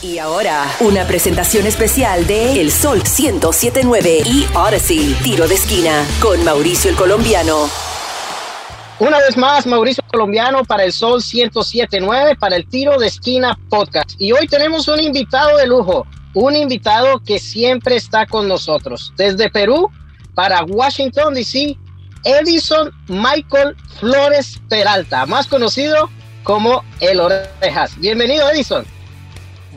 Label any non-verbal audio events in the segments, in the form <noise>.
Y ahora, una presentación especial de El Sol 1079 y Odyssey, tiro de esquina, con Mauricio el Colombiano. Una vez más, Mauricio Colombiano para el Sol 1079, para el tiro de esquina podcast. Y hoy tenemos un invitado de lujo, un invitado que siempre está con nosotros. Desde Perú para Washington, D.C., Edison Michael Flores Peralta, más conocido como El Orejas. Bienvenido, Edison.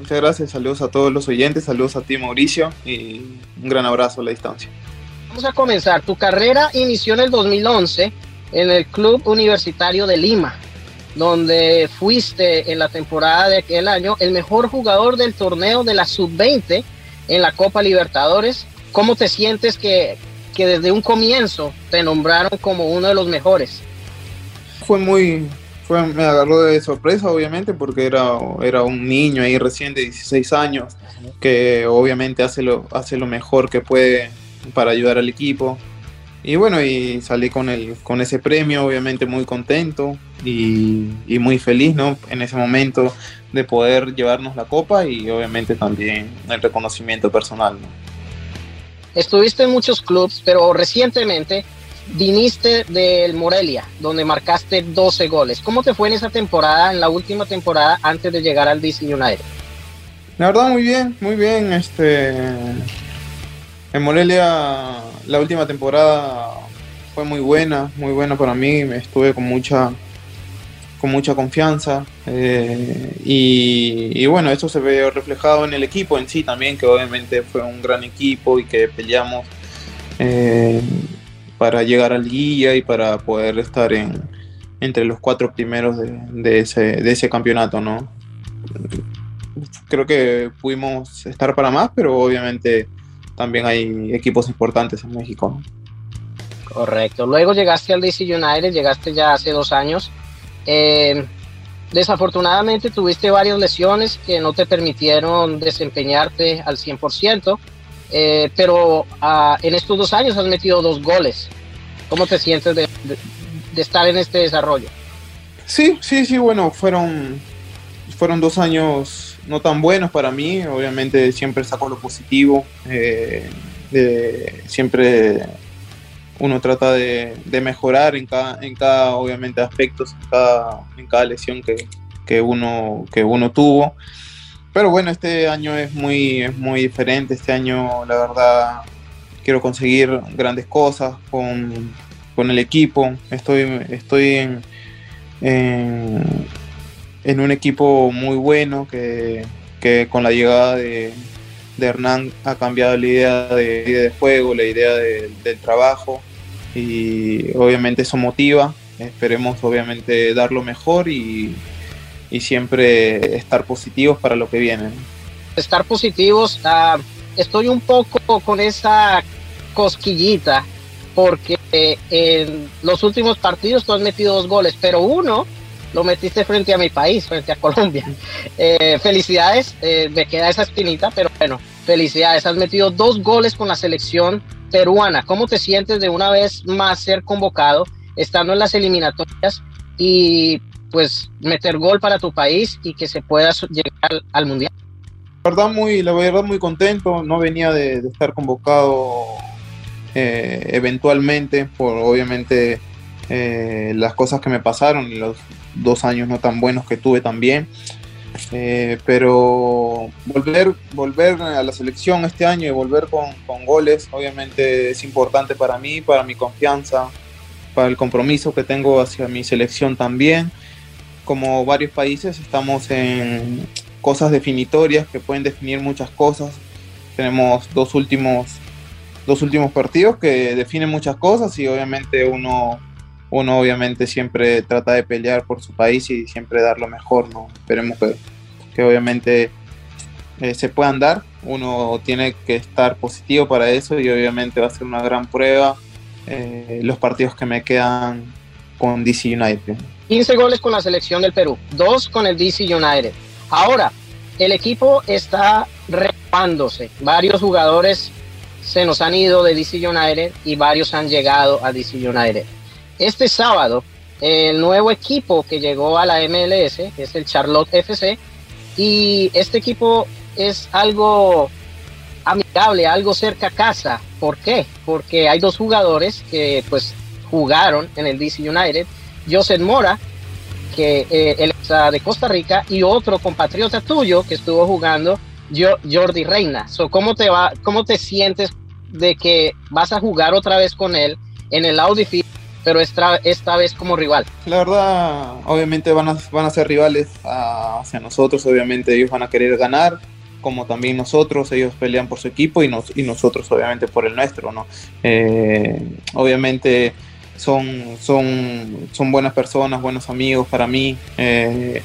Muchas gracias, saludos a todos los oyentes, saludos a ti Mauricio y un gran abrazo a la distancia. Vamos a comenzar. Tu carrera inició en el 2011 en el Club Universitario de Lima, donde fuiste en la temporada de aquel año el mejor jugador del torneo de la Sub-20 en la Copa Libertadores. ¿Cómo te sientes que, que desde un comienzo te nombraron como uno de los mejores? Fue muy, me agarró de sorpresa, obviamente, porque era, era un niño ahí recién de 16 años, que obviamente hace lo, hace lo mejor que puede para ayudar al equipo. Y bueno, y salí con, el, con ese premio, obviamente muy contento y, muy feliz, ¿no? En ese momento de poder llevarnos la copa y obviamente también el reconocimiento personal, Estuviste en muchos clubes, pero recientemente viniste del Morelia, donde marcaste 12 goles. ¿Cómo te fue en esa temporada, en la última temporada, antes de llegar al DC United? La verdad, muy bien, muy bien. Este, en Morelia, la última temporada fue muy buena, muy buena para mí. Estuve con mucha, con mucha confianza. Eh, y, bueno, eso se ve reflejado en el equipo en sí también, que obviamente fue un gran equipo y que peleamos. Eh, para llegar al guía y para poder estar en, entre los cuatro primeros de, ese, campeonato, ¿no? Creo que pudimos estar para más, pero obviamente también hay equipos importantes en México. Correcto. Luego llegaste al DC United, llegaste ya hace dos años. Eh, desafortunadamente tuviste varias lesiones que no te permitieron desempeñarte al 100%. Eh, pero ah, en estos dos años has metido dos goles. ¿Cómo te sientes de, estar en este desarrollo? Sí, sí, sí, bueno, fueron, fueron dos años no tan buenos para mí, obviamente siempre saco lo positivo, eh, siempre uno trata de, mejorar en cada, en cada, obviamente, aspectos, en cada, en cada lesión que, que, uno, que uno tuvo. Pero bueno, este año es muy, es muy diferente. Este año, la verdad, quiero conseguir grandes cosas con, el equipo. Estoy, estoy en, en, un equipo muy bueno que, con la llegada de, Hernán ha cambiado la idea de, de juego, la idea del trabajo y obviamente eso motiva. Esperemos obviamente dar lo mejor y, y siempre estar positivos para lo que viene. Estar positivos, ah, estoy un poco con esa cosquillita porque en los últimos partidos tú has metido dos goles, pero uno lo metiste frente a mi país, frente a Colombia. <laughs> Eh, felicidades, eh, me queda esa espinita, pero bueno, felicidades, has metido dos goles con la selección peruana. ¿Cómo te sientes de una vez más ser convocado, estando en las eliminatorias y pues meter gol para tu país y que se pueda llegar al, mundial. La verdad muy, la verdad muy contento, no venía de, estar convocado eh, eventualmente por obviamente eh, las cosas que me pasaron y los dos años no tan buenos que tuve también. Eh, pero volver, volver a la selección este año y volver con, con, goles, obviamente es importante para mí, para mi confianza, para el compromiso que tengo hacia mi selección también como varios países, estamos en cosas definitorias que pueden definir muchas cosas. Tenemos dos últimos, dos últimos partidos que definen muchas cosas y obviamente uno, uno obviamente siempre trata de pelear por su país y siempre dar lo mejor, ¿no? Esperemos que, que obviamente eh, se puedan dar. Uno tiene que estar positivo para eso y obviamente va a ser una gran prueba eh, los partidos que me quedan con DC United. 15 goles con la selección del Perú, 2 con el DC United. Ahora, el equipo está reparándose. Varios jugadores se nos han ido de DC United y varios han llegado a DC United. Este sábado, el nuevo equipo que llegó a la MLS, es el Charlotte FC, y este equipo es algo amigable, algo cerca a casa. ¿Por qué? Porque hay dos jugadores que pues jugaron en el DC United, Joseph Mora, que eh, él es de Costa Rica, y otro compatriota tuyo que estuvo jugando, Jordi Reina. So, ¿cómo, te va, ¿Cómo te sientes de que vas a jugar otra vez con él en el Audi pero esta, esta vez como rival? La verdad, obviamente van a, van a ser rivales hacia nosotros, obviamente ellos van a querer ganar, como también nosotros, ellos pelean por su equipo y, nos, y nosotros obviamente por el nuestro, ¿no? Eh, obviamente son, son, son buenas personas, buenos amigos para mí, eh,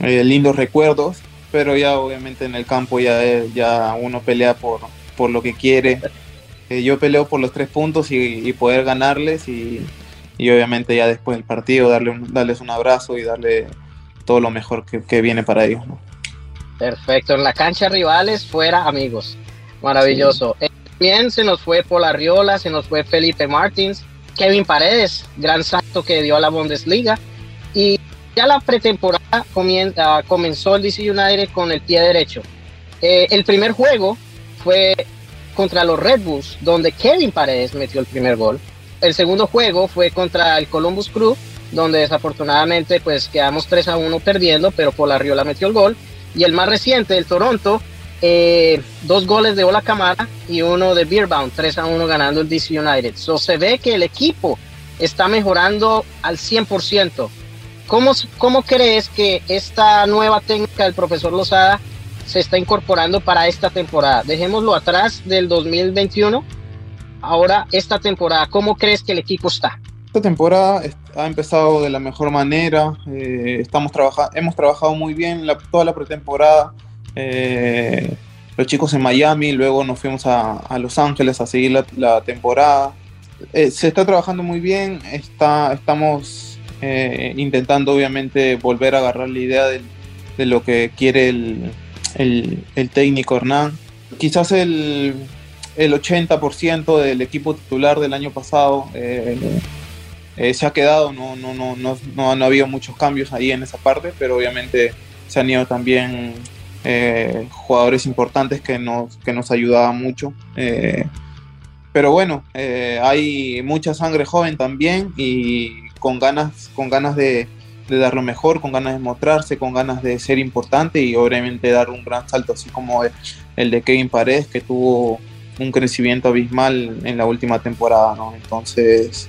eh, lindos recuerdos, pero ya obviamente en el campo ya, ya uno pelea por, por lo que quiere. Eh, yo peleo por los tres puntos y, poder ganarles y, obviamente ya después del partido darle darles un abrazo y darle todo lo mejor que, viene para ellos. Perfecto, en la cancha rivales, fuera amigos. Maravilloso. También se nos fue Polarriola, se nos fue Felipe Martins, Kevin Paredes, gran salto que dio a la Bundesliga. Y ya la pretemporada comienza, comenzó el DC United con el pie derecho. Eh, el primer juego fue contra los Red Bulls, donde Kevin Paredes metió el primer gol. El segundo juego fue contra el Columbus Crew, donde desafortunadamente pues quedamos 3 a 1 perdiendo, pero Polarriola metió el gol. Y el más reciente, el Toronto, eh, dos goles de Ola Camara y uno de Beerbound, 3 a 1 ganando el DC United. So, se ve que el equipo está mejorando al 100%. ¿Cómo, ¿Cómo crees que esta nueva técnica del profesor Lozada se está incorporando para esta temporada? Dejémoslo atrás del 2021. Ahora, esta temporada, ¿cómo crees que el equipo está? Esta temporada ha empezado de la mejor manera. Eh, estamos trabajando, hemos trabajado muy bien toda la pretemporada eh, los chicos en Miami, luego nos fuimos a, Los Ángeles a seguir la, temporada. Eh, se está trabajando muy bien, está, estamos eh, intentando obviamente volver a agarrar la idea de, lo que quiere el, técnico Hernán. Quizás el, el 80% del equipo titular del año pasado se ha quedado, no, no, no, no, no, no ha habido muchos cambios ahí en esa parte, pero obviamente se han ido también eh, jugadores importantes que nos, que nos ayudaban mucho. Eh, pero bueno, eh, hay mucha sangre joven también y con ganas, con ganas de, dar lo mejor, con ganas de mostrarse, con ganas de ser importante y obviamente dar un gran salto, así como el, de Kevin Paredes, que tuvo un crecimiento abismal en la última temporada. Entonces,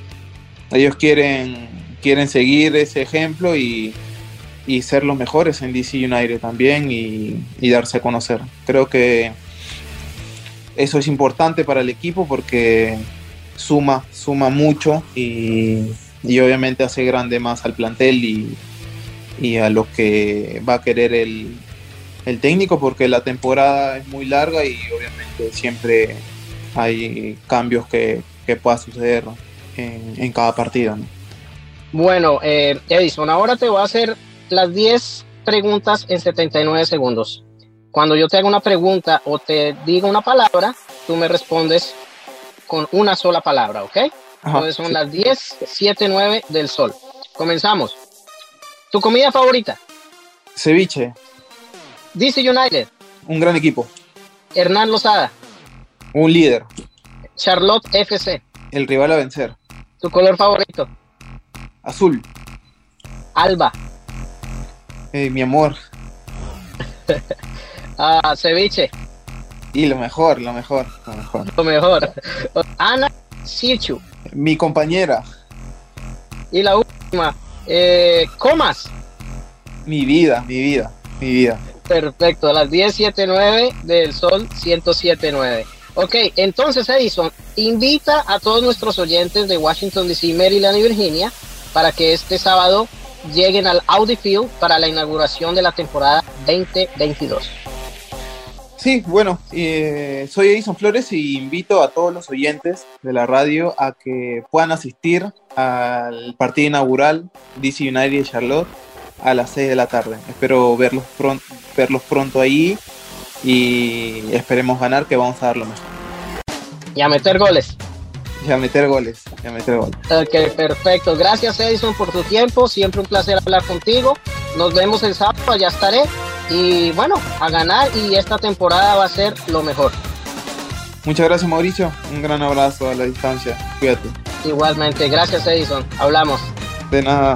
ellos quieren, quieren seguir ese ejemplo y, y ser los mejores en DC United también y, darse a conocer. Creo que eso es importante para el equipo porque suma, suma mucho y, obviamente hace grande más al plantel y, a lo que va a querer el, técnico porque la temporada es muy larga y obviamente siempre hay cambios que, que pueda suceder en, cada partido. Bueno, eh, Edison, ahora te voy a hacer las 10 preguntas en 79 segundos. Cuando yo te haga una pregunta o te diga una palabra, tú me respondes con una sola palabra, ¿ok? Entonces son las 10, 7, 9 del sol. Comenzamos. ¿Tu comida favorita? Ceviche. DC United. Un gran equipo. Hernán Lozada. Un líder. Charlotte FC. El rival a vencer. ¿Tu color favorito? Azul. Alba. Eh, mi amor. <laughs> ah, ceviche. Y lo mejor, lo mejor, lo mejor. Lo mejor. Ana Sichu. Mi compañera. Y la última, eh, Comas. Mi vida, mi vida, mi vida. Perfecto, las 10.79 del Sol 107.9. Ok, entonces Edison, invita a todos nuestros oyentes de Washington DC, Maryland y Virginia para que este sábado lleguen al Audi Field para la inauguración de la temporada 2022. Sí, bueno, eh, soy Edison Flores y invito a todos los oyentes de la radio a que puedan asistir al partido inaugural DC United de Charlotte a las 6 de la tarde. Espero verlos, pronto, verlos pronto ahí y esperemos ganar que vamos a dar lo mejor. Y a meter goles. Y a meter goles, y a meter goles. Ok, perfecto. Gracias Edison por tu tiempo. Siempre un placer hablar contigo. Nos vemos el sábado, ya estaré. y bueno, a ganar y esta temporada va a ser lo mejor. Muchas gracias Mauricio, un gran abrazo a la distancia, cuídate. Igualmente, gracias Edison, hablamos. De nada.